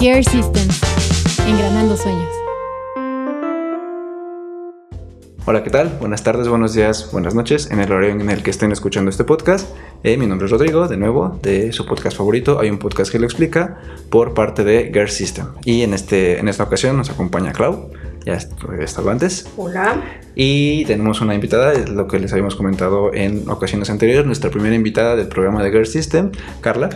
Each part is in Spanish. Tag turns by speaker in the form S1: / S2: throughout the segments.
S1: Gear Systems, engranando sueños.
S2: Hola, ¿qué tal? Buenas tardes, buenos días, buenas noches, en el horario en el que estén escuchando este podcast. Eh, mi nombre es Rodrigo, de nuevo, de su podcast favorito. Hay un podcast que lo explica por parte de Gear System. Y en, este, en esta ocasión nos acompaña Clau, ya estaba antes.
S3: Hola.
S2: Y tenemos una invitada, es lo que les habíamos comentado en ocasiones anteriores, nuestra primera invitada del programa de Gear System, Carla.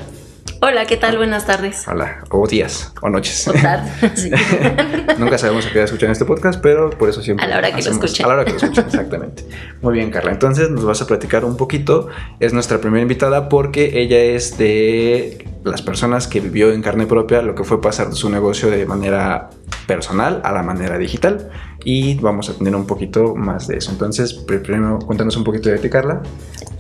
S4: Hola, ¿qué tal? Buenas tardes.
S2: Hola, o días, o noches.
S4: O tardes.
S2: Nunca sabemos a qué hora escuchan este podcast, pero por eso siempre.
S4: A la hora que lo escuchen.
S2: A la hora que lo escuchen, exactamente. Muy bien, Carla. Entonces nos vas a platicar un poquito. Es nuestra primera invitada porque ella es de las personas que vivió en carne propia lo que fue pasar su negocio de manera personal a la manera digital. Y vamos a tener un poquito más de eso. Entonces, primero cuéntanos un poquito de ti, Carla.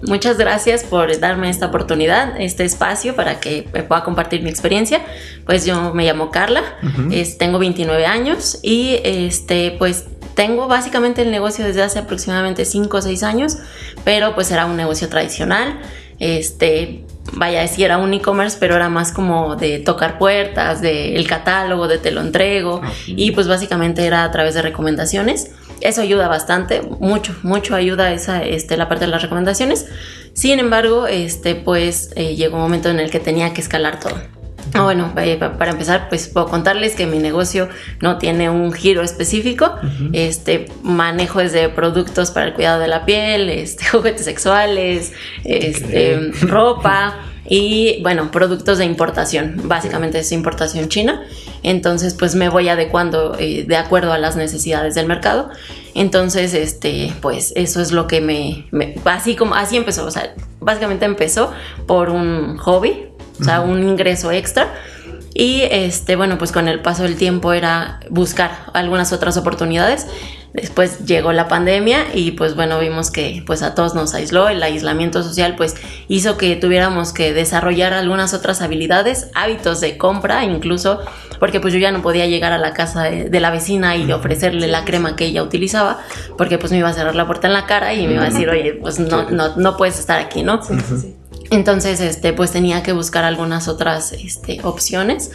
S4: Muchas gracias por darme esta oportunidad, este espacio para que pueda compartir mi experiencia. Pues yo me llamo Carla, es, tengo 29 años y este, pues tengo básicamente el negocio desde hace aproximadamente 5 o 6 años, pero pues era un negocio tradicional. Este, vaya decir, era un e-commerce, pero era más como de tocar puertas, del el catálogo, de te lo entrego, y pues básicamente era a través de recomendaciones. Eso ayuda bastante, mucho, mucho ayuda esa, este, la parte de las recomendaciones. Sin embargo, este, pues eh, llegó un momento en el que tenía que escalar todo. Ah, bueno, eh, para empezar, pues puedo contarles que mi negocio no tiene un giro específico. Este manejo desde productos para el cuidado de la piel, este, juguetes sexuales, este, ropa y bueno, productos de importación. Básicamente es importación china. Entonces, pues me voy adecuando eh, de acuerdo a las necesidades del mercado. Entonces, este, pues eso es lo que me, me así como así empezó. O sea, básicamente empezó por un hobby o sea, un ingreso extra. Y este, bueno, pues con el paso del tiempo era buscar algunas otras oportunidades. Después llegó la pandemia y pues bueno, vimos que pues a todos nos aisló, el aislamiento social pues hizo que tuviéramos que desarrollar algunas otras habilidades, hábitos de compra incluso, porque pues yo ya no podía llegar a la casa de, la vecina y ofrecerle la crema que ella utilizaba, porque pues me iba a cerrar la puerta en la cara y me iba a decir, oye, pues no, no, no puedes estar aquí, ¿no? Sí, sí, sí. Entonces, este, pues tenía que buscar algunas otras este, opciones.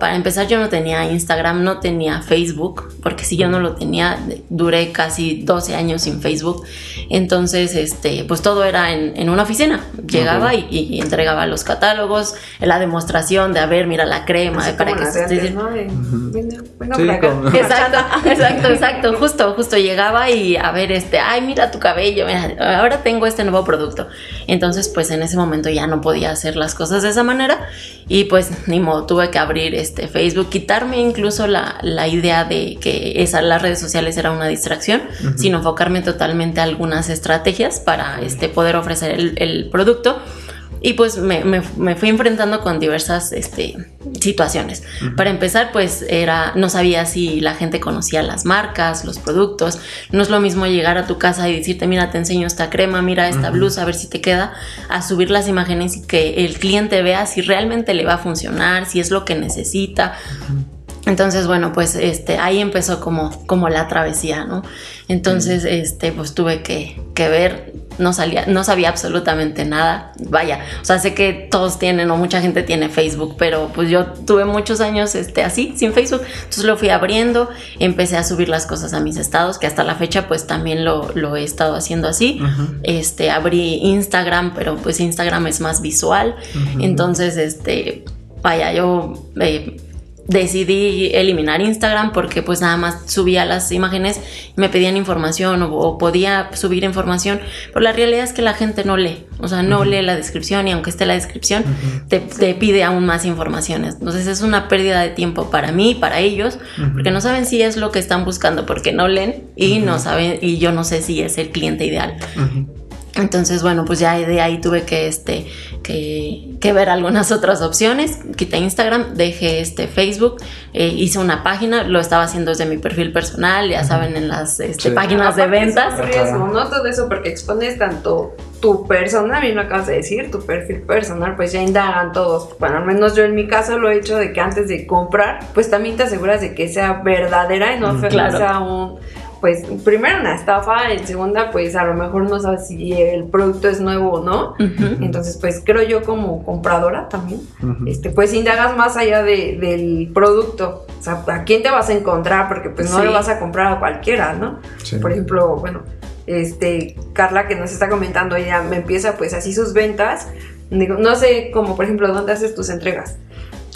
S4: para empezar, yo no tenía Instagram, no tenía Facebook, porque si yo no lo tenía, duré casi 12 años sin Facebook. Entonces, este, pues todo era en, una oficina. Llegaba y, entregaba los catálogos, la demostración de, a ver, mira la crema, para que se esté... Exacto, exacto, exacto. Justo, justo llegaba y a ver, este, ay, mira tu cabello, ahora tengo este nuevo producto. Entonces, pues en ese momento ya no podía hacer las cosas de esa manera y pues ni modo, tuve que abrir este Facebook, quitarme incluso la, idea de que esa, las redes sociales era una distracción, sino enfocarme totalmente a algunas estrategias para este, poder ofrecer el, el producto y pues me, me, fui enfrentando con diversas este, situaciones. Para empezar, pues era, no sabía si la gente conocía las marcas, los productos. No es lo mismo llegar a tu casa y decirte, mira, te enseño esta crema, mira esta blusa, a ver si te queda, a subir las imágenes y que el cliente vea si realmente le va a funcionar, si es lo que necesita. Entonces, bueno, pues este, ahí empezó como, como la travesía, ¿no? Entonces, este, pues tuve que, que, ver, no salía, no sabía absolutamente nada. Vaya, o sea, sé que todos tienen o mucha gente tiene Facebook, pero pues yo tuve muchos años este, así, sin Facebook. Entonces lo fui abriendo, empecé a subir las cosas a mis estados, que hasta la fecha pues también lo, lo he estado haciendo así. Este, abrí Instagram, pero pues Instagram es más visual. Entonces, este, vaya, yo... Eh, decidí eliminar Instagram porque pues nada más subía las imágenes y me pedían información o, podía subir información, pero la realidad es que la gente no lee, o sea, no lee la descripción y aunque esté la descripción, te, pide aún más informaciones. Entonces es una pérdida de tiempo para mí y para ellos, porque no saben si es lo que están buscando, porque no leen y no saben, y yo no sé si es el cliente ideal. Entonces, bueno, pues ya de ahí tuve que, este, que, que, ver algunas otras opciones. Quité Instagram, dejé este Facebook, eh, hice una página, lo estaba haciendo desde mi perfil personal, ya saben, en las este, páginas de ventas.
S3: Es riesgo, ¿no? Todo eso porque expones tanto tu persona, bien lo acabas de decir, tu perfil personal, pues ya indagan todos. Bueno, al menos yo en mi caso lo he hecho de que antes de comprar, pues también te aseguras de que sea verdadera y no sea un pues, primero una estafa, en segunda, pues a lo mejor no sabes si el producto es nuevo o no. Entonces, pues creo yo como compradora también,
S2: Ujú.
S3: este, pues indagas más allá de- del producto. O sea, ¿a quién te vas a encontrar? Porque pues no
S4: Sí.
S3: le vas a comprar a cualquiera, ¿no?
S2: Sí.
S3: Por ejemplo, bueno, este, Carla que nos está comentando, ella me empieza pues así sus ventas. Digo, no sé, como por ejemplo, ¿dónde haces tus entregas?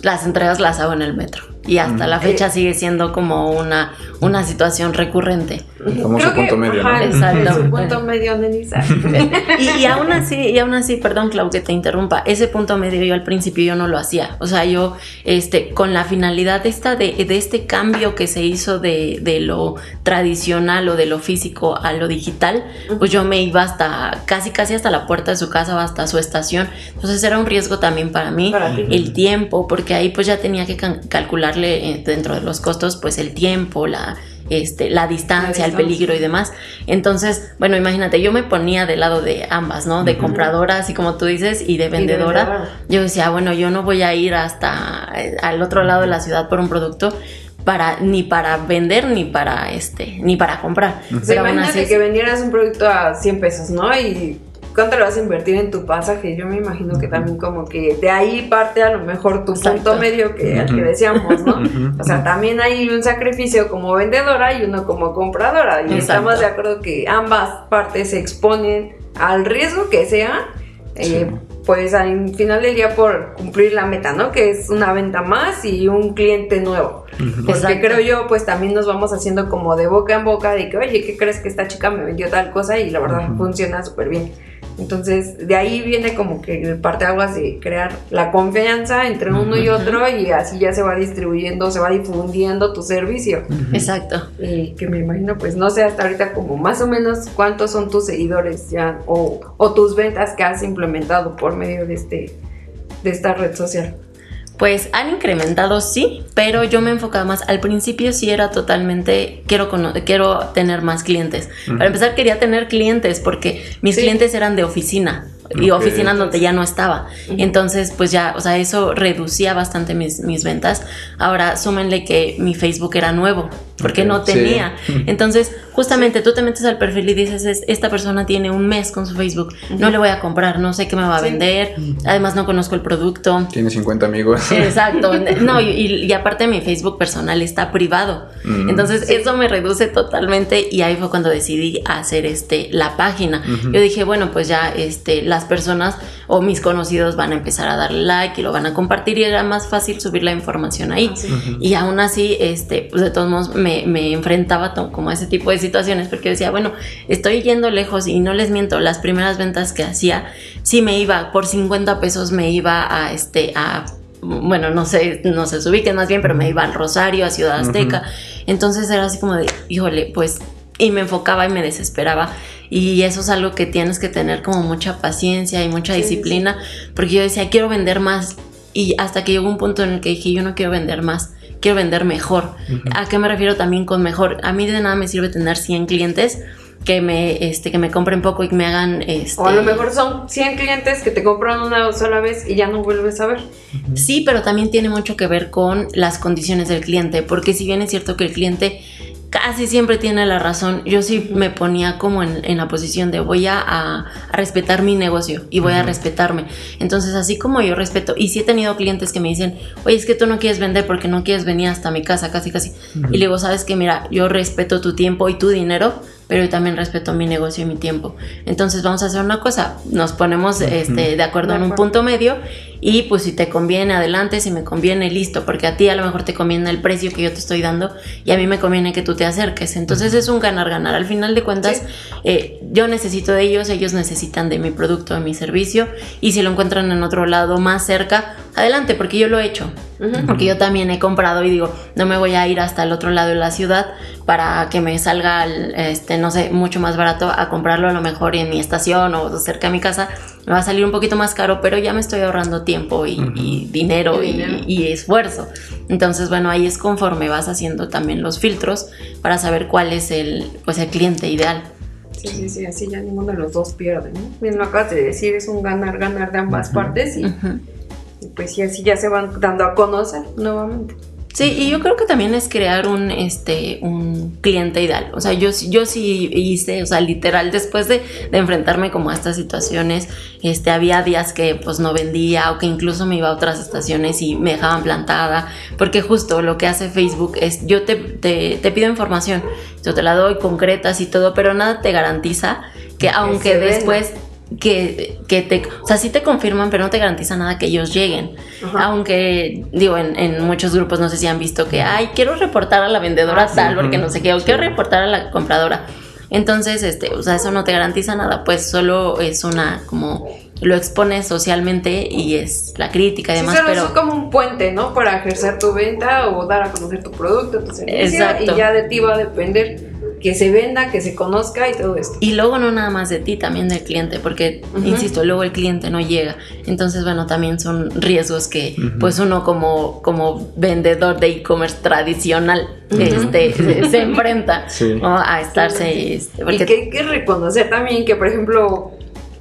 S4: Las entregas las hago en el metro y hasta
S2: Mm.
S4: la fecha
S3: Eh.
S4: sigue siendo como una, una situación recurrente.
S2: El famoso punto medio, ¿no?
S3: ajá, el-
S4: Exacto.
S3: Su punto medio, Denisa.
S4: Y, y aún así, y aún así, perdón, Clau, que te interrumpa, ese punto medio yo al principio yo no lo hacía. O sea, yo, este, con la finalidad esta de, de este cambio que se hizo de, de lo tradicional o de lo físico a lo digital, pues yo me iba hasta, casi casi hasta la puerta de su casa o hasta su estación. Entonces era un riesgo también para mí.
S3: Para.
S4: El tiempo, porque ahí pues ya tenía que can- calcularle eh, dentro de los costos, pues el tiempo, la, este, la distancia,
S3: La
S4: el peligro y demás. Entonces, bueno, imagínate, yo me ponía del lado de ambas, ¿no? De
S2: Ujú.
S4: compradora, así como tú dices, y de vendedora. Yo decía, bueno, yo no voy a ir hasta eh, al otro lado de la ciudad por un producto para ni para vender ni para este ni para comprar. Pero
S3: imagínate
S4: así
S3: que vendieras un producto a 100 pesos, ¿no? Y ¿cuánto le vas a invertir en tu pasaje? Yo me imagino que también como que de ahí parte a lo mejor tu
S4: Exacto.
S3: punto medio que, al que decíamos, ¿no? O sea, también hay un sacrificio como vendedora y uno como compradora. Y
S4: Exacto.
S3: estamos de acuerdo que ambas partes se exponen al riesgo que sea, eh,
S2: Sí.
S3: pues al final del día por cumplir la meta, ¿no? Que es una venta más y un cliente nuevo. Porque
S4: Exacto.
S3: creo yo, pues también nos vamos haciendo como de boca en boca de que, oye, ¿qué crees que esta chica me vendió tal cosa? Y la verdad funciona súper bien. Entonces, de ahí viene como que el parteaguas de crear la confianza entre uno y otro y así ya se va distribuyendo, se va difundiendo tu servicio.
S4: Exacto.
S3: Y que me imagino, pues no sé hasta ahorita como más o menos cuántos son tus seguidores ya o, o tus ventas que has implementado por medio de este de esta red social.
S4: Pues han incrementado, sí, pero yo me enfocaba más. Al principio sí era totalmente, quiero, quiero tener más clientes. Para empezar quería tener clientes porque mis
S3: Sí.
S4: clientes eran de oficina y
S2: Ok.
S4: oficinas donde ya no estaba. Entonces, pues ya, o sea, eso reducía bastante mis, mis ventas. Ahora, súmenle que mi Facebook era nuevo, porque
S2: Ok,
S4: no
S2: sí.
S4: tenía. Entonces, justamente tú te metes al perfil y dices, "Es- esta persona tiene un mes con su Facebook, no le voy a comprar, no sé qué me va a
S3: Sí.
S4: vender, además no conozco el producto.
S2: Tiene 50 amigos.
S4: Exacto. No, y, y aparte mi Facebook personal está privado.
S2: Mm.
S4: Entonces
S3: Sí.
S4: eso me reduce totalmente y ahí fue cuando decidí hacer este la página.
S2: Ujú.
S4: Yo dije, bueno, pues ya este las personas o mis conocidos van a empezar a darle like y lo van a compartir y era más fácil subir la información ahí.
S2: Ujú.
S4: Y aún así, este, pues de todos modos me, me enfrentaba como a ese tipo de situaciones porque decía, bueno, estoy yendo lejos y no les miento, las primeras ventas que hacía, sí me iba, por 50 pesos me iba a, este, a, bueno, no sé, no se ubiquen más bien, pero me iba al Rosario, a Ciudad Azteca. Entonces era así como de, híjole, pues, y me enfocaba y me desesperaba. Y eso es algo que tienes que tener como mucha paciencia y mucha
S3: Sí, sí,
S4: disciplina, porque yo decía, quiero vender más. Y hasta que llegó un punto en el que dije, yo no quiero vender más, quiero vender mejor. ¿A qué me refiero también con mejor? A mí de nada me sirve tener 100 clientes que me, este, que me compren poco y que me hagan... Este,
S3: O a lo mejor son 100 clientes que te compran una sola vez y ya no vuelves a ver.
S4: Sí, pero también tiene mucho que ver con las condiciones del cliente, porque si bien es cierto que el cliente casi siempre tiene la razón, yo sí me ponía como en, en la posición de voy a, a- a respetar mi negocio y voy a respetarme. Entonces, así como yo respeto, y sí he tenido clientes que me dicen, oye, es que tú no quieres vender porque no quieres venir hasta mi casa, casi, casi. Y le digo, sabes que mira, yo respeto tu tiempo y tu dinero, pero yo también respeto mi negocio y mi tiempo. Entonces vamos a hacer una cosa, nos ponemos este, de acuerdo
S3: De
S4: en un
S3: acuerdo.
S4: punto medio y pues si te conviene adelante, si me conviene listo, porque a ti a lo mejor te conviene el precio que yo te estoy dando y a mí me conviene que tú te acerques. Entonces es un ganar-ganar. Al final de cuentas, eh, yo necesito de ellos, ellos necesitan de mi producto, de mi servicio y si lo encuentran en otro lado más cerca, adelante, porque yo lo he hecho. Porque yo también he comprado y digo, no me voy a ir hasta el otro lado de la ciudad para que me salga, este, no sé, mucho más barato a comprarlo a lo mejor en mi estación o cerca de mi casa. Me va a salir un poquito más caro, pero ya me estoy ahorrando tiempo y,
S2: Ujú.
S4: y dinero
S3: Y
S4: y,
S3: dinero.
S4: y esfuerzo. Entonces, bueno, ahí es conforme vas haciendo también los filtros para saber cuál es el, pues, el cliente ideal.
S3: Sí, sí, sí, así ya ninguno de los dos pierde, ¿no? Bien lo acabas de decir, es un ganar-ganar de ambas partes y, Y pues sí, así ya se van dando a conocer nuevamente.
S4: Sí, y yo creo que también es crear un, este, un cliente ideal. O sea, yo, yo sí hice, o sea, literal, después de, de, enfrentarme como a estas situaciones, este, había días que pues no vendía o que incluso me iba a otras estaciones y me dejaban plantada, porque justo lo que hace Facebook es, yo te, te, te pido información, yo te la doy concretas y todo, pero nada te garantiza que aunque después que, que, te, o sea, sí te confirman, pero no te garantiza nada que ellos lleguen. Ajá. Aunque, digo, en, en, muchos grupos no sé si han visto que, ay, quiero reportar a la vendedora ah, tal, sí. porque no sé qué, o sí. quiero reportar a la compradora. Entonces, este, o sea, eso no te garantiza nada, pues solo es una como lo expones socialmente y es la crítica y demás,
S3: sí,
S4: pero
S3: es como un puente, ¿no? Para ejercer tu venta o dar a conocer tu producto, tu servicio Exacto. y ya de ti va a depender que se venda, que se conozca y todo esto.
S4: Y luego no nada más de ti, también del cliente, porque, uh -huh. insisto, luego el cliente no llega. Entonces, bueno, también son riesgos que, uh -huh. pues uno como, como vendedor de e-commerce tradicional, uh -huh. este, se, se, enfrenta sí. ¿no? a estarse... Este,
S3: porque... Y que hay que reconocer también que, por ejemplo,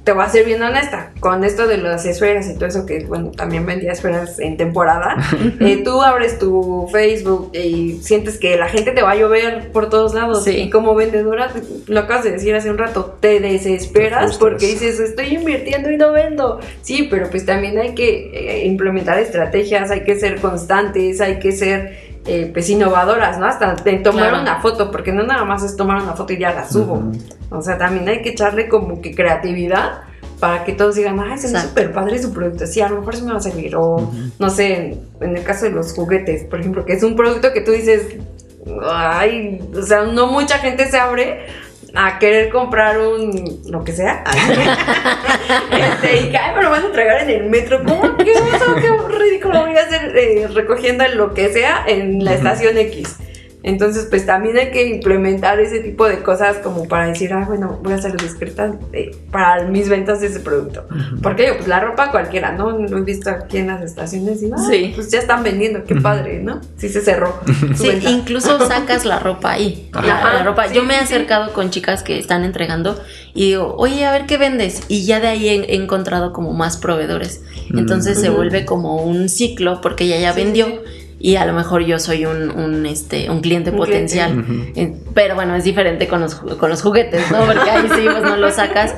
S3: te voy a ser bien honesta, con esto de las esferas y todo eso, que bueno, también vendía esferas en temporada, eh, tú abres tu Facebook y sientes que la gente te va a llover por todos lados. Sí. Y como vendedora, lo acabas de decir hace un rato, te desesperas te porque dices, estoy invirtiendo y no vendo. Sí, pero pues también hay que eh, implementar estrategias, hay que ser constantes, hay que ser eh, pues innovadoras, ¿no? Hasta de tomar claro. una foto, porque no nada más es tomar una foto y ya la subo. Uh -huh. O sea, también hay que echarle como que creatividad para que todos digan, ay, se ve súper padre su producto, sí, a lo mejor sí me va a servir. O, uh -huh. no sé, en el caso de los juguetes, por ejemplo, que es un producto que tú dices, ay, o sea, no mucha gente se abre a querer comprar un lo que sea. Este, y que ay, me lo van a entregar en el metro ¿cómo? ¿qué, oso, qué ridículo. Voy a hacer eh, recogiendo lo que sea en la estación X entonces, pues también hay que implementar ese tipo de cosas como para decir, ah, bueno, voy a ser discreta eh, para mis ventas de ese producto. Uh -huh. Porque pues la ropa cualquiera, ¿no? Lo he visto aquí en las estaciones y ah, sí. pues ya están vendiendo, qué padre, ¿no? Sí se cerró.
S4: Sí, incluso sacas la ropa ahí. La, la, ropa. Sí, Yo me he acercado sí. con chicas que están entregando y digo, oye, a ver qué vendes. Y ya de ahí he, he encontrado como más proveedores. Entonces uh -huh. se vuelve como un ciclo porque ella ya vendió y a lo mejor yo soy un, un este, un cliente un potencial. Cliente. -huh. Pero bueno, es diferente con los, con los juguetes, ¿no? Porque ahí sí, pues no lo sacas.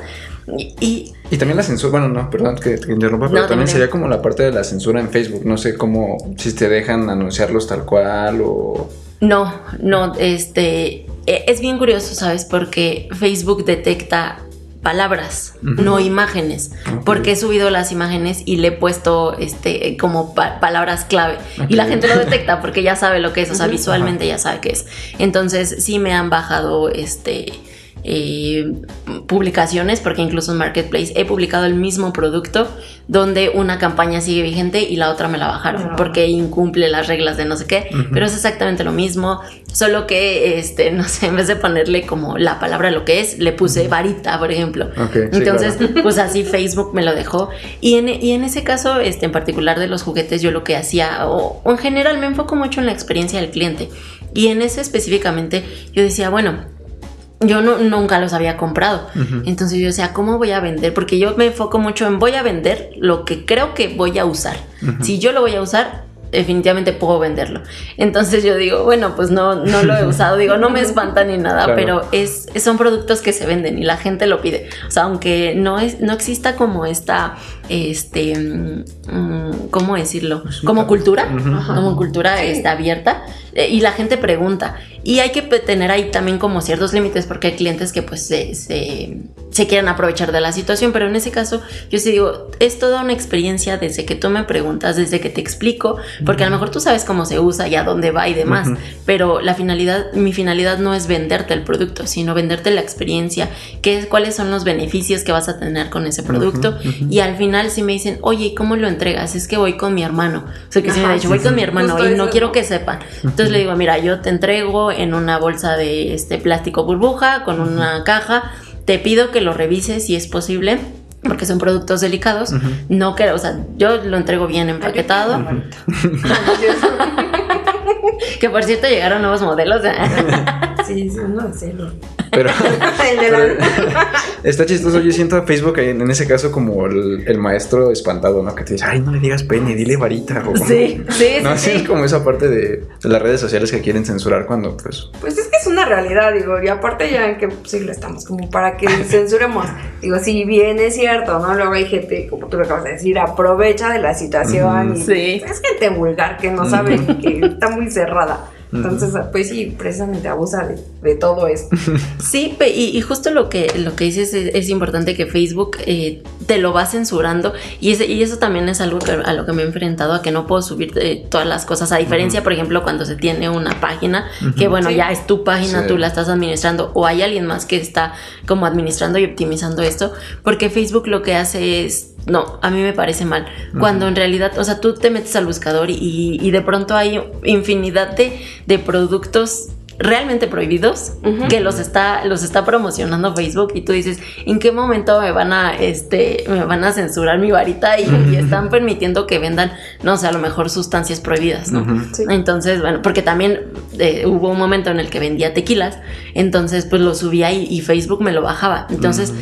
S4: Y,
S2: y, también la censura, bueno, no, perdón que te interrumpa, pero no, también sería como la parte de la censura en Facebook. No sé cómo, si te dejan anunciarlos tal cual o.
S4: No, no, este. E, es bien curioso, ¿sabes? Porque Facebook detecta palabras, uh -huh. no imágenes, okay. porque he subido las imágenes y le he puesto este como pa palabras clave okay. y la gente lo detecta porque ya sabe lo que es, o sea, visualmente ya sabe qué es. Entonces, sí me han bajado este eh, publicaciones, porque incluso en Marketplace he publicado el mismo producto donde una campaña sigue vigente y la otra me la bajaron no. porque incumple las reglas de no sé qué, uh -huh. pero es exactamente lo mismo, solo que, este, no sé, en vez de ponerle como la palabra lo que es, le puse varita, por ejemplo. Okay, Entonces, sí, claro. pues así Facebook me lo dejó. Y en, y en ese caso, este, en particular de los juguetes, yo lo que hacía, o, o en general me enfoco mucho en la experiencia del cliente. Y en ese específicamente, yo decía, bueno, yo no, nunca los había comprado. Uh -huh. Entonces yo decía, ¿cómo voy a vender? Porque yo me enfoco mucho en voy a vender lo que creo que voy a usar. Uh -huh. Si yo lo voy a usar, definitivamente puedo venderlo. Entonces yo digo, bueno, pues no, no lo he usado, digo, no me espanta ni nada, claro. pero es, son productos que se venden y la gente lo pide. O sea, aunque no, es, no exista como esta, este, um, ¿cómo decirlo? Como cultura, como cultura sí. está abierta eh, y la gente pregunta. Y hay que tener ahí también como ciertos límites porque hay clientes que pues se, se, se, quieren aprovechar de la situación, pero en ese caso yo sí digo, es toda una experiencia desde que tú me preguntas, desde que te explico, porque a lo mejor tú sabes cómo se usa y a dónde va y demás, uh -huh. pero la finalidad, mi finalidad no es venderte el producto, sino venderte la experiencia, qué, cuáles son los beneficios que vas a tener con ese producto uh -huh, uh -huh. y al final si me dicen, oye, ¿cómo lo entregas? Es que voy con mi hermano, o sea que Ajá, si me ha dicho, voy sí, con mi hermano Justo y no quiero que sepan, entonces le digo, mira, yo te entrego en una bolsa de este plástico burbuja con una caja. Te pido que lo revises si es posible porque son productos delicados. Uh -huh. No quiero, o sea, yo lo entrego bien empaquetado. Que por cierto llegaron nuevos modelos.
S3: sí, sí, no, celo.
S2: Pero,
S3: El de la-
S2: pero está chistoso. Yo siento a Facebook en, en ese caso como el, el maestro espantado, ¿no? Que te dice, ay, no le digas pene, dile varita. o como-
S4: Sí, sí,
S2: No,
S4: sí,
S2: sí,
S4: sí.
S2: es como esa parte de, de las redes sociales que quieren censurar cuando, pues.
S3: Pues es que es una realidad, digo, y aparte ya en qué siglo estamos, como para que censuremos. Digo, si bien es cierto, ¿no? Luego hay gente, como tú lo acabas de decir, aprovecha de la situación y
S4: Sí.
S3: es gente vulgar que no sabe que está muy cerrada. Entonces, pues sí, precisamente abusa de, de todo esto.
S4: Sí, pe- y, y justo lo que, lo que dices es, es importante que Facebook eh, te lo va censurando y, ese- y eso también es algo que, a lo que me he enfrentado, a que no puedo subir eh, todas las cosas, a diferencia, por ejemplo, cuando se tiene una página, que bueno,
S3: Sí.
S4: ya es tu página,
S2: Sí.
S4: tú la estás administrando o hay alguien más que está como administrando y optimizando esto, porque Facebook lo que hace es... No, a mí me parece mal. Cuando en realidad, o sea, tú te metes al buscador y, y de pronto hay infinidad de, de productos realmente prohibidos que los está los está promocionando Facebook y tú dices en qué momento me van a este me van a censurar mi varita y, y están permitiendo que vendan no sé a lo mejor sustancias prohibidas no.
S3: Sí.
S4: entonces bueno porque también eh, hubo un momento en el que vendía tequilas entonces pues lo subía y, y Facebook me lo bajaba. Entonces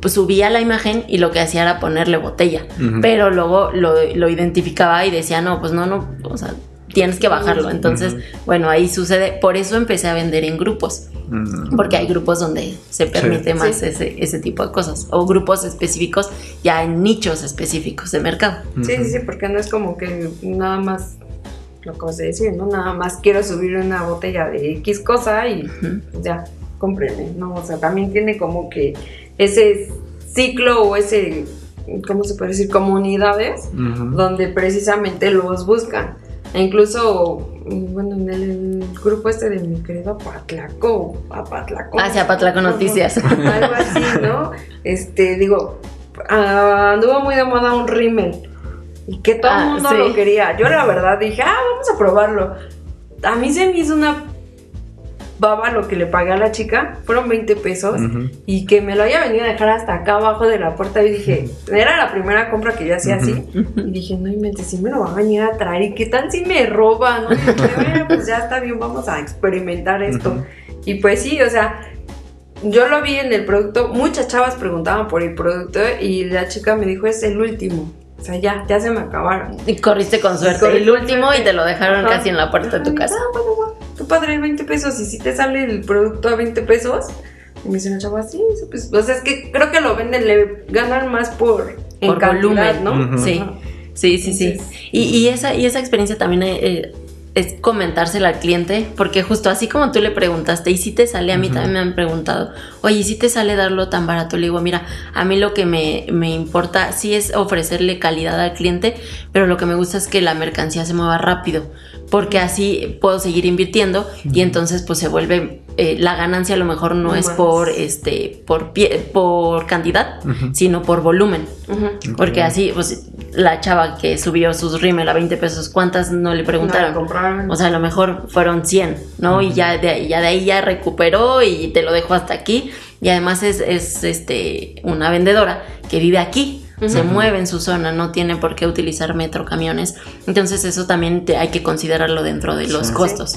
S4: pues subía la imagen y lo que hacía era ponerle botella pero luego lo, lo identificaba y decía no pues no no o sea tienes que bajarlo entonces bueno ahí sucede por eso empecé a vender en grupos porque hay grupos donde se permite
S2: Sí.
S4: más
S3: Sí.
S4: ese, ese tipo de cosas. O grupos específicos ya en nichos específicos de mercado.
S3: Sí, sí, sí, porque no es como que nada más, lo que a decir, ¿no? Nada más quiero subir una botella de X cosa y ya, cómprenme, ¿no? O sea, también tiene como que ese ciclo o ese, ¿cómo se puede decir? Comunidades donde precisamente los buscan. E incluso, bueno, en el grupo este de mi querido Apatlaco, Apatlaco.
S4: Hacia Patlaco Noticias.
S3: Algo así, ¿no? Este, digo, ah, anduvo muy de moda un rímel. Y que todo el
S4: Ah,
S3: mundo
S4: sí.
S3: lo quería. Yo la verdad dije, ah, vamos a probarlo. A mí se me hizo una baba lo que le pagué a la chica. Fueron 20 pesos. Y que me lo haya venido a dejar hasta acá abajo de la puerta. Y dije, era la primera compra que yo hacía así. Y dije, no inventes, si me lo va a venir a traer. ¿Y qué tal si me roban? ¿no? Y dije, bueno, pues ya está bien, vamos a experimentar esto. Y pues sí, o sea, yo lo vi en el producto. Muchas chavas preguntaban por el producto. Y la chica me dijo, es el último. O sea, ya, ya se me acabaron.
S4: Y corriste con suerte. el último
S3: suerte.
S4: y te lo dejaron
S3: Ajá.
S4: casi en la puerta de tu casa.
S3: Ah, bueno, tu padre 20 pesos y si te sale el producto a 20 pesos. Y me dice la chava, sí, eso, pues, o sea, es que creo que lo venden, le ganan más por, en
S4: Por
S3: cantidad,
S4: volumen.
S3: ¿no?
S4: Sí. Sí, sí, sí.
S3: Entonces-
S4: Y, y esa, y esa experiencia también eh, eh, es comentársela al cliente, porque justo así como tú le preguntaste, y si te sale, a mí también me han preguntado, oye, ¿y si te sale darlo tan barato? Le digo, mira, a mí lo que me, me importa sí es ofrecerle calidad al cliente, pero lo que me gusta es que la mercancía se mueva rápido, porque así puedo seguir invirtiendo y entonces pues se vuelve, eh, la ganancia a lo mejor no es
S3: Más.
S4: por, este, por, pie, por cantidad, sino por volumen. Porque así, pues, la chava que subió sus rímel a 20 pesos, ¿cuántas no le preguntaron?
S3: No,
S4: o sea, a lo mejor fueron 100, ¿no? Y ya de, ya de ahí ya recuperó y te lo dejó hasta aquí. Y además es, es, este, una vendedora que vive aquí. Se mueve en su zona, no tiene por qué utilizar metro, camiones. Entonces eso también te- hay que considerarlo dentro de los
S2: Sí.
S4: costos.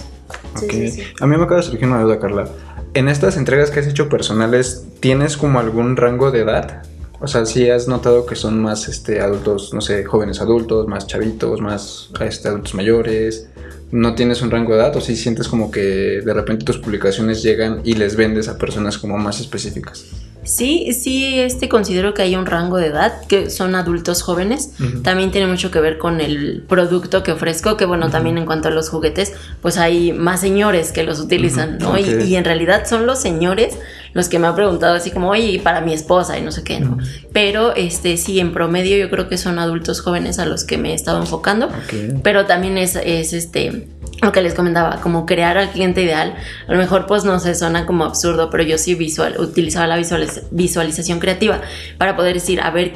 S3: Sí,
S2: Ok.
S3: sí, sí.
S2: A mí me acaba de surgir una duda, Carla. En estas entregas que has hecho personales, ¿tienes como algún rango de edad? O sea, si has notado que son más este, adultos, no sé, jóvenes adultos, más chavitos, más este, adultos mayores. ¿No tienes un rango de edad o si sientes como que de repente tus publicaciones llegan y les vendes a personas como más específicas?
S4: Sí, sí, este considero que hay un rango de edad, que son adultos jóvenes. También tiene mucho que ver con el producto que ofrezco, que bueno, también en cuanto a los juguetes, pues hay más señores que los utilizan,
S2: Ujú,
S4: ¿no? Y, en realidad son los señores los que me han preguntado así como, oye, y para mi esposa y no sé qué, ¿no? Pero este sí, en promedio yo creo que son adultos jóvenes a los que me he estado enfocando.
S2: Ok.
S4: Pero también es, es este lo que les comentaba, como crear al cliente ideal. A lo mejor pues no sé, suena como absurdo, pero yo sí visual, utilizaba la visualiz- visualización creativa para poder decir, a ver,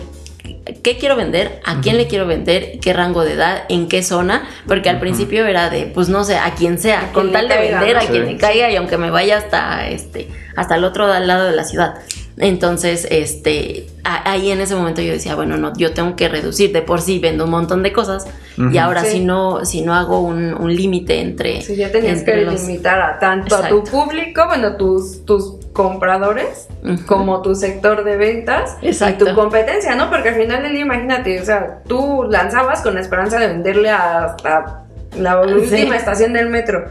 S4: ¿qué quiero vender? ¿A quién le quiero vender? ¿Qué rango de edad? ¿En qué zona? Porque al principio era de, pues no sé, a quien sea,
S3: A
S4: con
S3: quien
S4: tal de vender, a quien le caiga y aunque me vaya hasta este hasta el otro lado de la ciudad. Entonces, este, a- ahí en ese momento yo decía, bueno, no, yo tengo que reducir, de por sí vendo un montón de cosas y ahora
S3: Sí.
S4: si no si no hago un, un límite entre
S3: Sí, ya tenías que
S4: los-
S3: limitar a tanto a tu público, bueno, tus, tus compradores como tu sector de ventas
S4: Exacto.
S3: y tu competencia, ¿no? Porque al final del día, imagínate, o sea, tú lanzabas con la esperanza de venderle hasta la última estación del metro.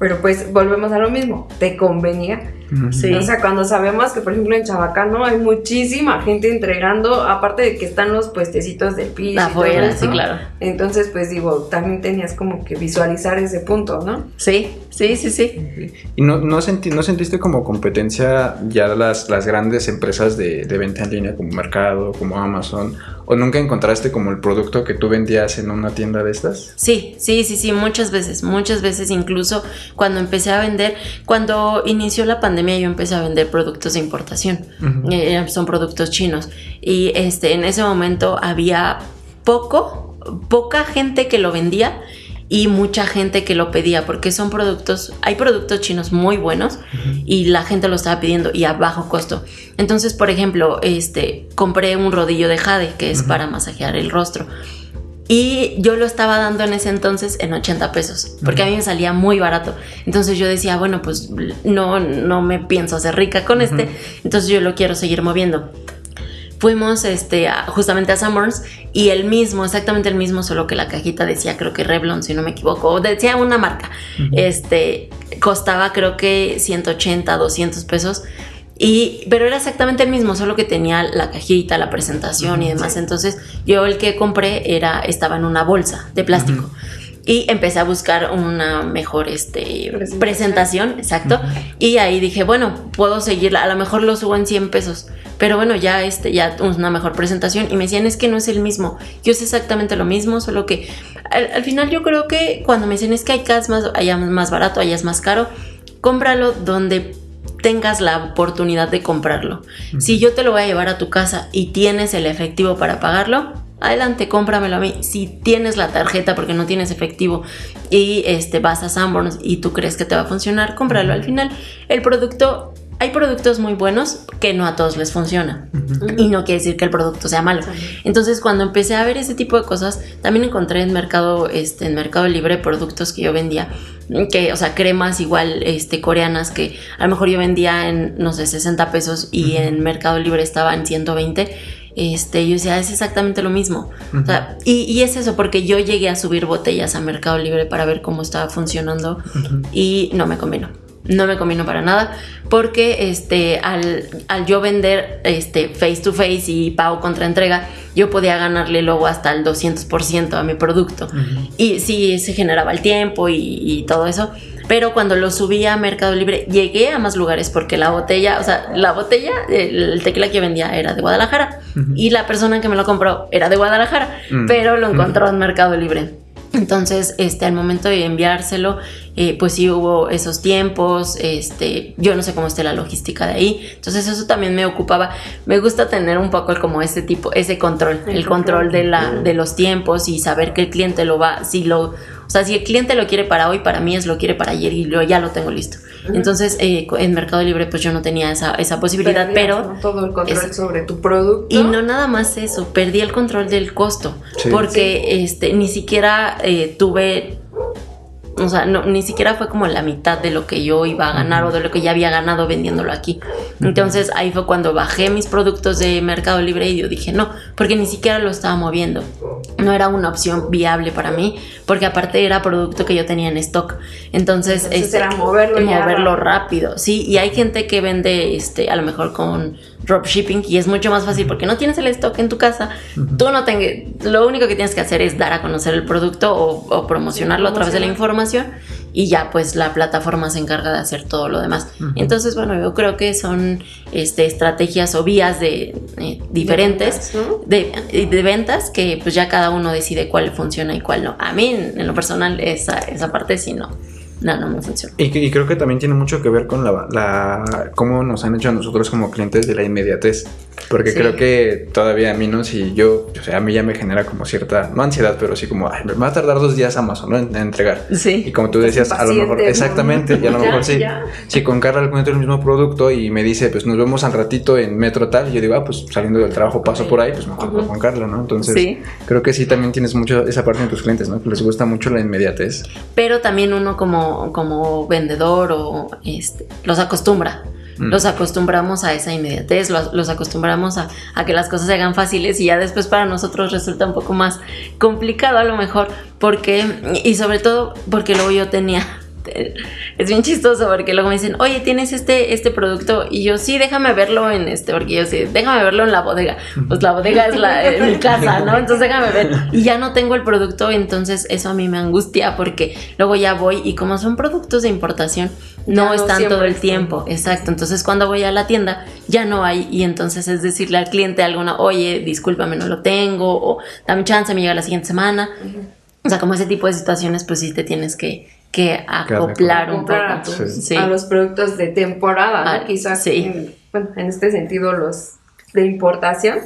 S3: Pero pues volvemos a lo mismo, te convenía.
S4: Sí.
S3: O sea, cuando sabemos que, por ejemplo, en Chabacano hay muchísima gente entregando, aparte de que están los puestecitos del piso. todo
S4: Afuera,
S3: eso.
S4: sí, claro.
S3: Entonces, pues digo, también tenías como que visualizar ese punto, ¿no?
S4: Sí, sí, sí, sí.
S2: ¿Y no, no, senti- no sentiste como competencia ya las, las grandes empresas de, de venta en línea como Mercado, como Amazon? ¿O nunca encontraste como el producto que tú vendías en una tienda de estas?
S4: Sí, sí, sí, sí, muchas veces, muchas veces, incluso cuando empecé a vender, cuando inició la pandemia yo empecé a vender productos de importación,
S2: Ujú.
S4: Eh, son productos chinos y este, en ese momento había poco, poca gente que lo vendía y mucha gente que lo pedía porque son productos, hay productos chinos muy buenos y la gente lo estaba pidiendo y a bajo costo. Entonces, por ejemplo, este, compré un rodillo de jade que es para masajear el rostro. Y yo lo estaba dando en ese entonces en 80 pesos, porque a mí me salía muy barato. Entonces yo decía, bueno, pues no, no me pienso hacer rica con este, entonces yo lo quiero seguir moviendo. Fuimos este, a- justamente a Summers y el mismo, exactamente el mismo, solo que la cajita decía, creo que Revlon, si no me equivoco, o decía una marca. Este costaba, creo que 180, 200 pesos. Y, pero era exactamente el mismo, solo que tenía la cajita, la presentación y demás. Entonces, yo el que compré era, estaba en una bolsa de plástico. Y empecé a buscar una mejor este,
S3: Presentación.
S4: presentación, exacto. Y ahí dije, bueno, puedo seguirla, a lo mejor lo subo en 100 pesos. Pero bueno, ya, este, ya una mejor presentación. Y me decían, es que no es el mismo. Yo es exactamente lo mismo, solo que al, al final yo creo que cuando me dicen, es que hay más, allá es más barato, allá es más caro, cómpralo donde tengas la oportunidad de comprarlo. Si yo te lo voy a llevar a tu casa y tienes el efectivo para pagarlo, adelante, cómpramelo a mí. Si tienes la tarjeta porque no tienes efectivo y este vas a Sanborns y tú crees que te va a funcionar, cómpralo. Al final, el producto hay productos muy buenos que no a todos les funciona. Y no quiere decir que el producto sea malo. Entonces, cuando empecé a ver ese tipo de cosas, también encontré en Mercado, este, en Mercado Libre productos que yo vendía, que, o sea, cremas igual, este, coreanas, que a lo mejor yo vendía en, no sé, 60 pesos y en Mercado Libre estaba en 120. Este, yo decía, es exactamente lo mismo. O sea, y, y es eso, porque yo llegué a subir botellas a Mercado Libre para ver cómo estaba funcionando y no me convino. No me convino para nada porque este, al, al yo vender este, face to face y pago contra entrega, yo podía ganarle luego hasta el 200% a mi producto. Y sí, se generaba el tiempo y, y todo eso. Pero cuando lo subí a Mercado Libre, llegué a más lugares porque la botella, o sea, la botella, el, tequila que vendía era de Guadalajara y la persona que me lo compró era de Guadalajara,
S2: Mm.
S4: pero lo encontró en Mercado Libre. Entonces, este, al momento de enviárselo, eh, pues sí hubo esos tiempos, este, yo no sé cómo esté la logística de ahí, entonces eso también me ocupaba, me gusta tener un poco como ese tipo, ese control, el,
S3: El
S4: control,
S3: control.
S4: de, la, de los tiempos y saber que el cliente lo va, si lo, o sea, si el cliente lo quiere para hoy, para mí es lo quiere para ayer y yo ya lo tengo listo. Entonces, eh, en Mercado Libre pues yo no tenía esa, esa posibilidad,
S3: Perdías,
S4: pero...
S3: ¿no? todo el control
S4: es-
S3: sobre tu producto.
S4: Y no nada más eso, perdí el control del costo.
S2: Sí.
S4: Porque este, ni siquiera eh, tuve. O sea, no, ni siquiera fue como la mitad de lo que yo iba a ganar o de lo que ya había ganado vendiéndolo aquí. Entonces ahí fue cuando bajé mis productos de Mercado Libre y yo dije no, porque ni siquiera lo estaba moviendo. No era una opción viable para mí, porque aparte era producto que yo tenía en stock. Entonces,
S3: Entonces
S4: este,
S3: era moverlo
S4: moverlo
S3: rápido.
S4: rápido. Sí, y hay gente que vende este, a lo mejor con dropshipping y es mucho más fácil porque no tienes el stock en tu casa. Tú no tengas, lo único que tienes que hacer es dar a conocer el producto o, o promocionarlo a través de la información y ya pues la plataforma se encarga de hacer todo lo demás. Entonces, bueno, yo creo que son este, estrategias o vías de eh, diferentes
S3: ventas, ¿no?
S4: de, de ventas que pues ya cada uno decide cuál funciona y cuál no. A mí en, en lo personal esa, esa parte sí no. No, no me funciona.
S2: Y, y creo que también tiene mucho que ver con la, la cómo nos han hecho a nosotros como clientes de la inmediatez. Porque
S4: Sí.
S2: creo que todavía a mí, ¿no? Si yo, o sea, a mí ya me genera como cierta, no ansiedad, pero sí como, ay, me va a tardar dos días Amazon, ¿no? En, en entregar. Y
S4: Sí.
S2: como tú decías, a lo mejor, exactamente, y a lo
S3: Ya,
S2: mejor sí.
S3: ya.
S2: Si con Carla encuentro el mismo producto y me dice, pues nos vemos al ratito en metro tal, y yo digo, ah, pues saliendo del trabajo paso por ahí, pues me encuentro con Carla, ¿no? Entonces,
S4: Sí.
S2: creo que sí también tienes mucho esa parte de tus clientes, ¿no? Que les gusta mucho la inmediatez.
S4: Pero también uno como, como vendedor o este, los acostumbra.
S2: Mm.
S4: los acostumbramos a esa inmediatez, los, acostumbramos a, a que las cosas se hagan fáciles y ya después para nosotros resulta un poco más complicado a lo mejor, porque, y sobre todo porque luego yo tenía es bien chistoso porque luego me dicen, oye, tienes este, este producto y yo sí, déjame verlo en este, porque yo sí, déjame verlo en la bodega. Pues la bodega es la, es mi casa, ¿no? Entonces déjame ver. Y ya no tengo el producto, entonces eso a mí me angustia porque luego ya voy y como son productos de importación, no,
S3: no
S4: están todo el
S3: están.
S4: tiempo. Exacto. Entonces cuando voy a la tienda ya no hay y entonces es decirle al cliente alguna, oye, discúlpame, no lo tengo o dame chance, me llega la siguiente semana. O sea, como ese tipo de situaciones, pues sí te tienes que, que acoplar un
S3: comprar a,
S4: poco.
S3: tus-
S2: Sí.
S3: A los productos de temporada, ¿no? Quizás,
S4: sí.
S3: en, bueno, en este sentido, los de importación,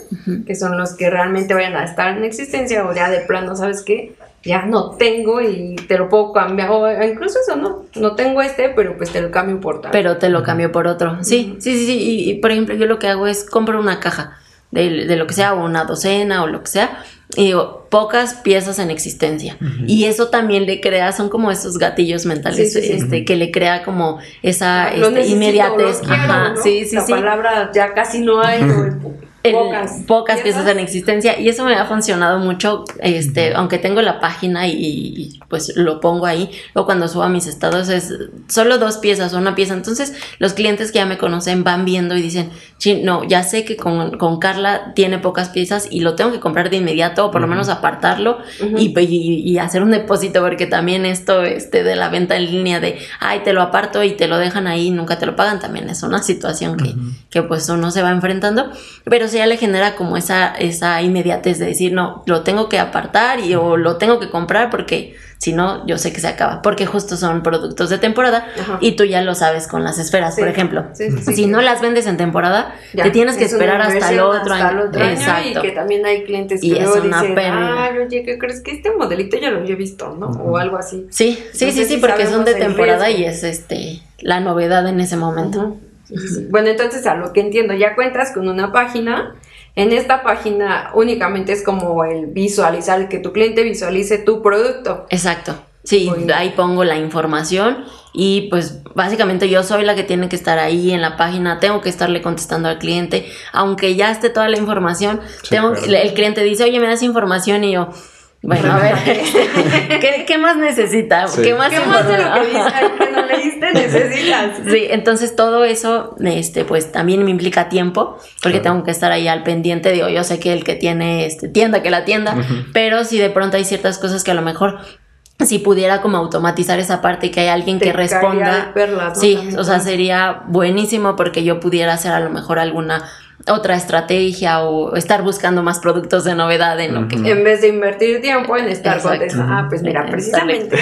S3: que son los que realmente vayan a estar en existencia o ya de plano, ¿sabes qué? Ya no tengo y te lo puedo cambiar, o incluso eso, ¿no? No tengo este, pero pues te lo cambio por tal.
S4: Pero te lo cambio por otro. Sí, sí, sí, sí. Y, y, por ejemplo, yo lo que hago es compro una caja de, de lo que sea, o una docena o lo que sea, y digo, pocas piezas en existencia. Y eso también le crea, son como esos gatillos mentales,
S3: Sí, sí, sí.
S4: este, que le crea como esa este,
S3: necesito,
S4: inmediatez.
S3: lo quiero,
S4: Ajá,
S3: ¿no?
S4: sí, sí,
S3: La
S4: sí.
S3: palabra ya casi no hay,
S4: El-
S3: pocas,
S4: pocas piezas en existencia. Y eso me ha funcionado mucho este aunque tengo la página y, y, pues lo pongo ahí o cuando subo a mis estados es solo dos piezas o una pieza. Entonces los clientes que ya me conocen van viendo y dicen "Chin, no ya sé que con, con Carla tiene pocas piezas y lo tengo que comprar de inmediato o por lo menos apartarlo
S3: Ujú.
S4: y, y- y hacer un depósito porque también esto este de la venta en línea de ay te lo aparto y te lo dejan ahí y nunca te lo pagan también es una situación que, que pues uno se va enfrentando. Pero ya le genera como esa esa inmediatez de decir no lo tengo que apartar y o lo tengo que comprar porque si no yo sé que se acaba porque justo son productos de temporada
S3: Ajá.
S4: y tú ya lo sabes con las esferas
S3: Sí.
S4: por ejemplo
S3: Sí, sí, sí,
S4: si no las vendes en temporada
S3: Ya,
S4: te tienes que
S3: es
S4: esperar hasta el otro
S3: hasta
S4: año
S3: el otro año
S4: exacto
S3: Y que también hay clientes que
S4: Y es una
S3: dicen, ay, oye, ¿qué crees que este modelito ya lo había visto, no? O algo así.
S4: Sí, sí, sí, sí, porque son de temporada
S3: riesgo.
S4: y es este la novedad en ese momento.
S3: Ujú. Sí, sí, sí. Bueno, entonces a lo que entiendo, ya cuentas con una página. En esta página únicamente es como el visualizar, el que tu cliente visualice tu producto.
S4: Exacto. Sí,
S3: Muy
S4: ahí pongo la información y pues básicamente yo soy la que tiene que estar ahí en la página, tengo que estarle contestando al cliente, aunque ya esté toda la información,
S2: Sí,
S4: tengo
S2: claro.
S4: el, cliente dice, oye, me das información y yo, bueno, a ver, ¿qué, qué más necesita?
S2: Sí.
S4: ¿Qué más
S3: ¿Qué más de lo que dice necesitas?
S4: Sí, entonces todo eso, este, pues también me implica tiempo, porque
S2: Claro.
S4: tengo que estar ahí al pendiente. Digo, yo sé que el que tiene este, tienda, que la tienda, pero si de pronto hay ciertas cosas que a lo mejor si pudiera como automatizar esa parte y que hay alguien
S3: Te
S4: que responda. Sí, o sea, sería buenísimo porque yo pudiera hacer a lo mejor alguna otra estrategia o estar buscando más productos de novedad en lo que...
S3: En vez de invertir tiempo en estar contestando. Ah, pues mira, precisamente.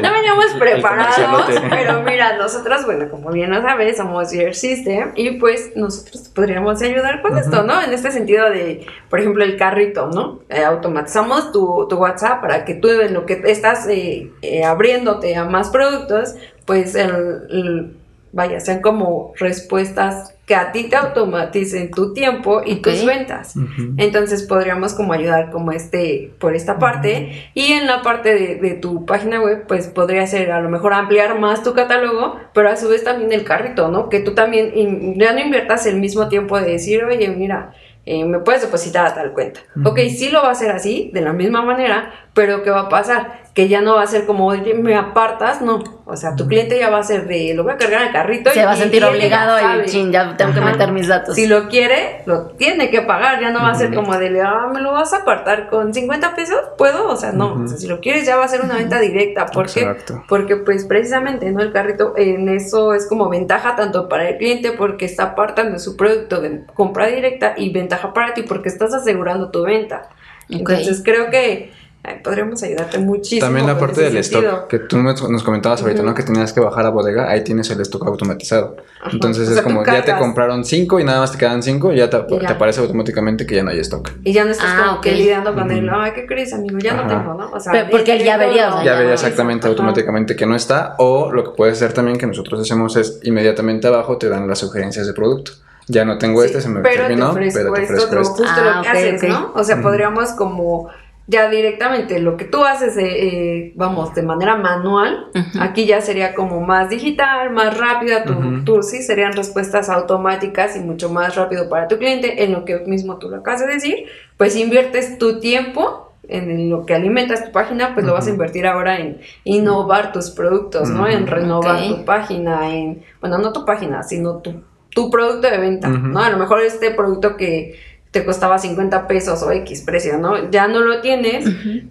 S3: No veníamos preparados, pero mira, nosotros, bueno, como bien lo sabes, somos Year System y pues nosotros podríamos ayudar con esto, ¿no? En este sentido de, por ejemplo, el carrito, ¿no? Eh, automatizamos tu, tu WhatsApp para que tú en lo que estás eh, eh, abriéndote a más productos, pues el, el- vaya, sean como respuestas que a ti te automaticen tu tiempo y tus ventas. Entonces podríamos como ayudar como este por esta parte y en la parte de, de tu página web pues podría ser a lo mejor ampliar más tu catálogo pero a su vez también el carrito, ¿no? Que tú también in- ya no inviertas el mismo tiempo de decir oye mira eh, me puedes depositar a tal cuenta. Ok, sí lo va a hacer así, de la misma manera, pero ¿qué va a pasar? Que ya no va a ser como, oye, me apartas, no. O sea, tu cliente ya va a ser de, lo voy a cargar al carrito.
S4: Se
S3: y-
S4: va a
S3: y
S4: sentir
S3: ya
S4: obligado y chin, ya tengo que meter mis datos.
S3: Si lo quiere, lo tiene que pagar, ya no va a ser como de, ah, me lo vas a apartar con 50 pesos, ¿puedo? O sea, no, o sea, si lo quieres ya va a ser una venta directa, ¿por qué?
S2: Exacto.
S3: Porque pues precisamente, ¿no? El carrito en eso es como ventaja tanto para el cliente porque está apartando su producto de compra directa y ventaja para ti porque estás asegurando tu venta. Entonces creo que ay, podríamos ayudarte muchísimo.
S2: También la parte del
S3: sentido.
S2: stock, que tú nos comentabas ahorita. ¿no? Que tenías que bajar a bodega, ahí tienes el stock automatizado.
S3: Ajá.
S2: Entonces
S3: O
S2: es
S3: sea,
S2: como, ya te compraron cinco y nada más te quedan cinco, ya te,
S3: Y ya.
S2: te aparece automáticamente que ya no hay stock.
S3: Y ya no estás
S4: Ah,
S3: como que
S4: ok.
S3: lidiando con él,
S2: Ujú.
S3: ay, ¿qué crees, amigo? Ya no tengo, ¿no? O sea,
S4: Pero porque él ya vería, o sea,
S2: Ya
S4: ya
S2: vería exactamente
S3: Ajá.
S2: automáticamente que no está. O lo que puedes hacer también que nosotros hacemos es inmediatamente abajo te dan las sugerencias de producto. Ya no tengo
S3: Sí,
S2: este, se me
S3: pero
S2: terminó,
S3: te
S2: pero te
S3: esto,
S2: ofrezco
S3: otro,
S2: este.
S3: justo
S4: Ah,
S3: lo que
S4: ok,
S3: haces,
S4: ok.
S3: ¿no? O sea, podríamos como ya directamente lo que tú haces, eh, eh, vamos, de manera manual, aquí ya sería como más digital, más rápida, tú, tú sí serían respuestas automáticas y mucho más rápido para tu cliente, en lo que mismo tú lo acabas de decir, pues inviertes tu tiempo en lo que alimentas tu página, pues lo vas a invertir ahora en innovar tus productos, ¿no? En renovar tu página, en, bueno, no tu página, sino tu, tu producto de venta. ¿no? A lo mejor este producto que te costaba 50 pesos o X precio, ¿no? Ya no lo tienes,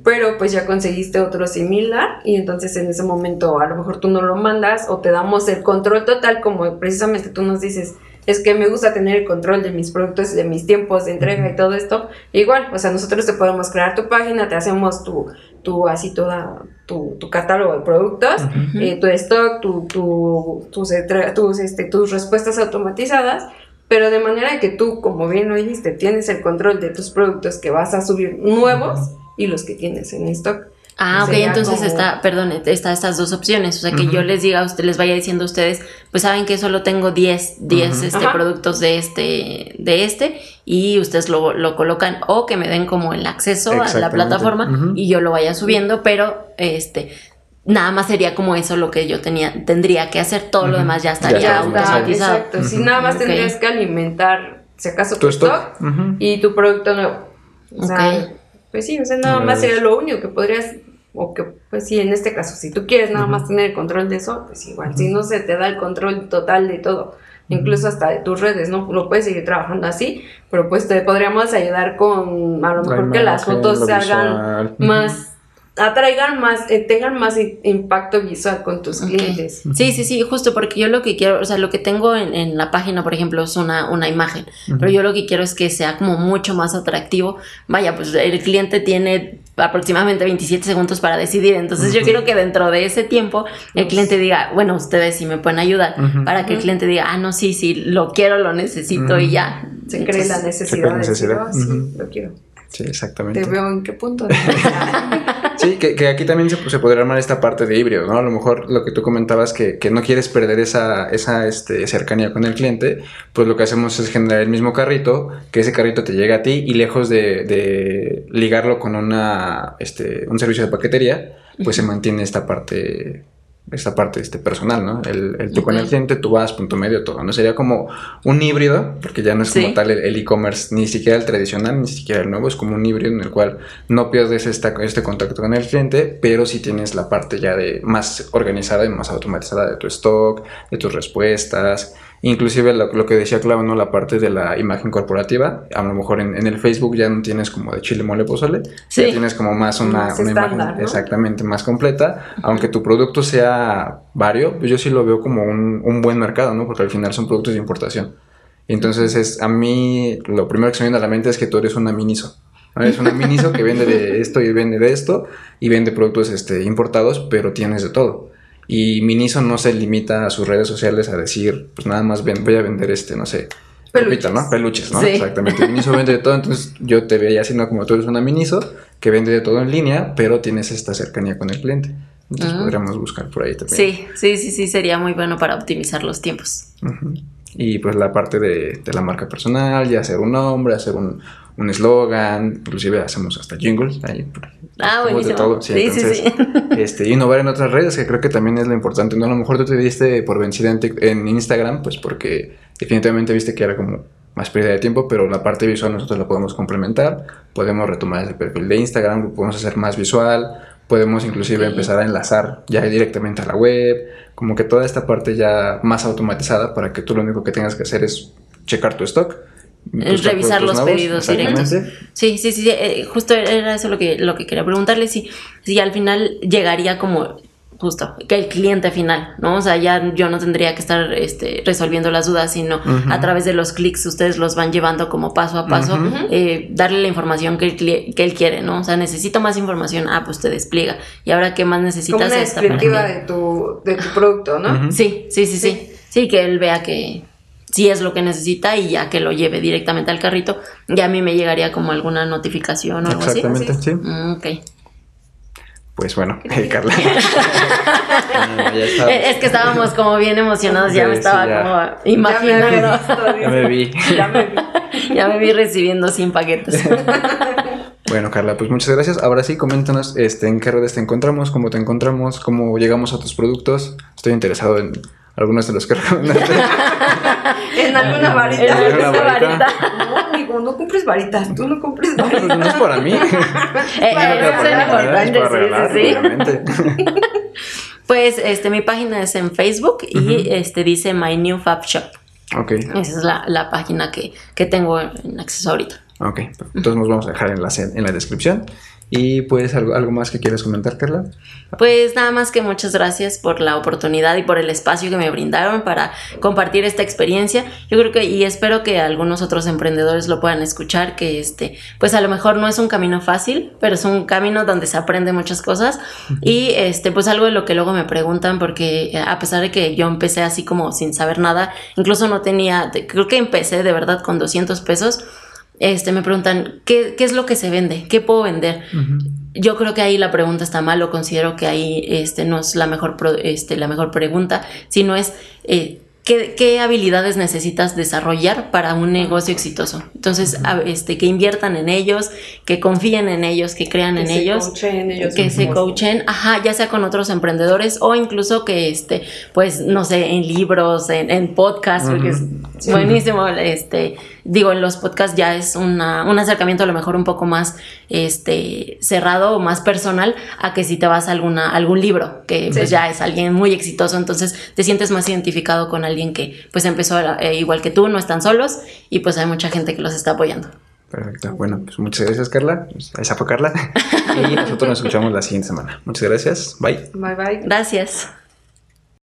S3: pero pues ya conseguiste otro similar y entonces en ese momento a lo mejor tú no lo mandas o te damos el control total como precisamente tú nos dices, es que me gusta tener el control de mis productos, de mis tiempos de entrega y todo esto. Igual, o sea, nosotros te podemos crear tu página, te hacemos tu, tu así toda, tu, tu catálogo de productos,
S2: Ujú.
S3: eh, tu stock, tu, tu- tus, entre- tus, este, tus respuestas automatizadas, pero de manera que tú, como bien lo dijiste, tienes el control de tus productos que vas a subir nuevos y los que tienes en stock.
S4: Ah, ok, entonces
S3: como-
S4: está, perdón, está estas dos opciones. O sea, que yo les diga a ustedes, les vaya diciendo a ustedes, pues saben que solo tengo 10, 10
S2: Ujú.
S4: este,
S3: Ajá.
S4: productos de este, de este, y ustedes lo, lo colocan, o que me den como el acceso a la plataforma y yo lo vaya subiendo, pero este nada más sería como eso lo que yo tenía, tendría que hacer, todo lo demás ya estaría
S2: está
S3: Ya
S2: automatizado.
S3: está,
S4: automatizado.
S3: exacto. Si nada más tendrías que alimentar, si acaso, tu,
S2: Tu
S3: stock, y tu producto nuevo. O sea,
S4: Ok.
S3: pues sí, o sea, nada más sería lo único que podrías, o que, pues sí, en este caso, si tú quieres nada más tener el control de eso, pues igual, si no se te da el control total de todo, incluso hasta de tus redes, ¿no? Lo puedes seguir trabajando así, pero pues te podríamos ayudar con, a lo
S2: La
S3: mejor que las fotos se hagan más, atraigan más, eh, tengan más impacto visual con tus clientes.
S4: Sí, sí, sí, justo porque yo lo que quiero, o sea, lo que tengo en, en la página, por ejemplo, es una, una imagen, pero yo lo que quiero es que sea como mucho más atractivo. Vaya, pues el cliente tiene aproximadamente 27 segundos para decidir, entonces yo quiero que dentro de ese tiempo el cliente diga, bueno, ustedes sí me pueden ayudar, para que el cliente diga, ah, no, sí, sí, lo quiero, lo necesito y ya.
S3: Se cree la necesidad, de decir,
S2: necesidad.
S3: "Oh, sí, lo quiero.
S2: Sí,
S3: Te
S2: exactamente.
S3: veo en qué punto.
S2: Sí, que, que aquí también se, se podría armar esta parte de híbrido, ¿no? A lo mejor lo que tú comentabas que, que no quieres perder esa, esa este, cercanía con el cliente, pues lo que hacemos es generar el mismo carrito, que ese carrito te llega a ti y lejos de, de ligarlo con una, este, un servicio de paquetería, pues se mantiene esta parte esta parte este, personal, ¿no? El, el tú con el cliente, tú vas, punto medio, todo, ¿no? Sería como un híbrido, porque ya no es como
S4: Sí.
S2: tal el el e-commerce, ni siquiera el tradicional, ni siquiera el nuevo, es como un híbrido en el cual no pierdes esta, este contacto con el cliente, pero sí tienes la parte ya de más organizada y más automatizada de tu stock, de tus respuestas, inclusive lo, lo que decía Clau, ¿no? La parte de la imagen corporativa, a lo mejor en, en el Facebook ya no tienes como de chile, mole, pozole,
S4: Sí.
S2: ya tienes como más una,
S3: Más
S2: una
S3: estándar,
S2: imagen
S3: ¿no?
S2: exactamente más completa, aunque tu producto sea vario, pues yo sí lo veo como un, un buen mercado, ¿no? Porque al final son productos de importación. Entonces, es, a mí lo primero que se me viene a la mente es que tú eres una miniso. ¿no? Eres una miniso que vende de esto y vende de esto y vende productos este, importados, pero tienes de todo. Y Miniso no se limita a sus redes sociales a decir, pues nada más ven- voy a vender este, no sé,
S3: Peluches.
S2: ropita, ¿no? Peluches, ¿no?
S4: Sí.
S2: Exactamente. Miniso vende de todo, entonces yo te veía ¿no? Como tú eres una Miniso que vende de todo en línea, pero tienes esta cercanía con el cliente. Entonces
S4: Ah.
S2: podríamos buscar por ahí también.
S4: Sí, sí, sí, sí, sería muy bueno para optimizar los tiempos.
S2: Y pues la parte de, de la marca personal, ya hacer un nombre, hacer un un eslogan, inclusive hacemos hasta jingles. Ahí,
S4: Ah,
S2: hacemos de
S4: buenísimo.
S2: todo.
S4: Sí, sí, sí.
S2: Este, innovar en otras redes, que creo que también es lo importante. ¿no? A lo mejor tú te diste por vencida en, Instagram, pues porque definitivamente viste que era como más pérdida de tiempo, pero la parte visual nosotros la podemos complementar. Podemos retomar ese perfil de Instagram, lo podemos hacer más visual. Podemos inclusive empezar a enlazar ya directamente a la web, como que toda esta parte ya más automatizada para que tú lo único que tengas que hacer es checar tu stock.
S4: Es
S2: buscar
S4: revisar
S2: productos
S4: los pedidos directos.
S2: exactamente.
S4: Sí, sí, sí, eh, justo era eso lo que, lo que quería preguntarle, si, si al final llegaría como justo, que el cliente final, ¿no? O sea, ya yo no tendría que estar este, resolviendo las dudas, sino a través de los clics ustedes los van llevando como paso a paso, eh, darle la información que, el cli- que él quiere, ¿no? O sea, necesito más información, ah, pues te despliega. Y ahora, ¿qué más
S3: Como
S4: necesitas?
S3: una
S4: Esta para
S3: descriptiva de tu, de tu producto, ¿no?
S4: Sí, sí, sí, sí. Sí, que él vea que sí es lo que necesita y ya que lo lleve directamente al carrito, ya a mí me llegaría como alguna notificación o algo así.
S2: Exactamente, sí.
S4: Mm, ok.
S2: Pues bueno, eh, Carla. Ah, ya está.
S4: Eh, Es que estábamos como bien emocionados, ya
S2: Sí,
S4: me
S2: sí,
S4: estaba
S2: ya.
S4: como
S3: Ya me
S4: imaginando.
S3: visto,
S2: Ya me vi.
S3: Ya me vi.
S4: ya me vi recibiendo 100 paquetes.
S2: Bueno, Carla, pues muchas gracias. Ahora sí, coméntanos este, en qué redes te encontramos, cómo te encontramos, cómo llegamos a tus productos. Estoy interesado en algunos de los que recomendaste.
S3: en alguna varita.
S4: En alguna
S2: varita.
S3: No, amigo, no compres varitas. Tú no compres
S2: No, pues
S3: varitas.
S2: no es para mí.
S4: Eh, importante, sí, sí, sí.
S2: obviamente.
S4: Pues este, mi página es en Facebook y este dice My New Fab Shop.
S2: Ok,
S4: Esa es la, la página que, que tengo en acceso ahorita.
S2: Ok. Entonces nos vamos a dejar enlace en la descripción. Y pues algo, algo más que quieras comentar, Carla.
S4: Pues nada más que muchas gracias por la oportunidad y por el espacio que me brindaron para compartir esta experiencia. Yo creo que y espero que algunos otros emprendedores lo puedan escuchar, que este, pues a lo mejor no es un camino fácil, pero es un camino donde se aprende muchas cosas y este, pues algo de lo que luego me preguntan porque eh, a pesar de que yo empecé así como sin saber nada, incluso no tenía, creo que empecé de verdad con 200 pesos. Este, me preguntan, ¿qué, ¿qué es lo que se vende? ¿Qué puedo vender? Yo creo que ahí la pregunta está mal, o considero que ahí este, no es la mejor, pro- este, la mejor pregunta, sino es eh, ¿qué, qué habilidades necesitas desarrollar para un negocio exitoso. Entonces, a- este, que inviertan en ellos, que confíen en ellos, que crean
S3: Que
S4: en ellos, que se coachen, ajá, ya sea con otros emprendedores o incluso que, este, pues, no sé, en libros, en, en podcasts, porque es buenísimo, este, digo, en los podcasts ya es una, un acercamiento a lo mejor un poco más, este, cerrado o más personal a que si te vas a alguna, algún libro, que pues ya es alguien muy exitoso, entonces te sientes más identificado con alguien que pues empezó eh, igual que tú, no están solos y pues hay mucha gente que los está apoyando.
S2: Perfecto. Bueno, pues muchas gracias, Carla. Esa fue Carla. Y nosotros nos escuchamos la siguiente semana. Muchas gracias. Bye.
S3: Bye bye.
S4: Gracias.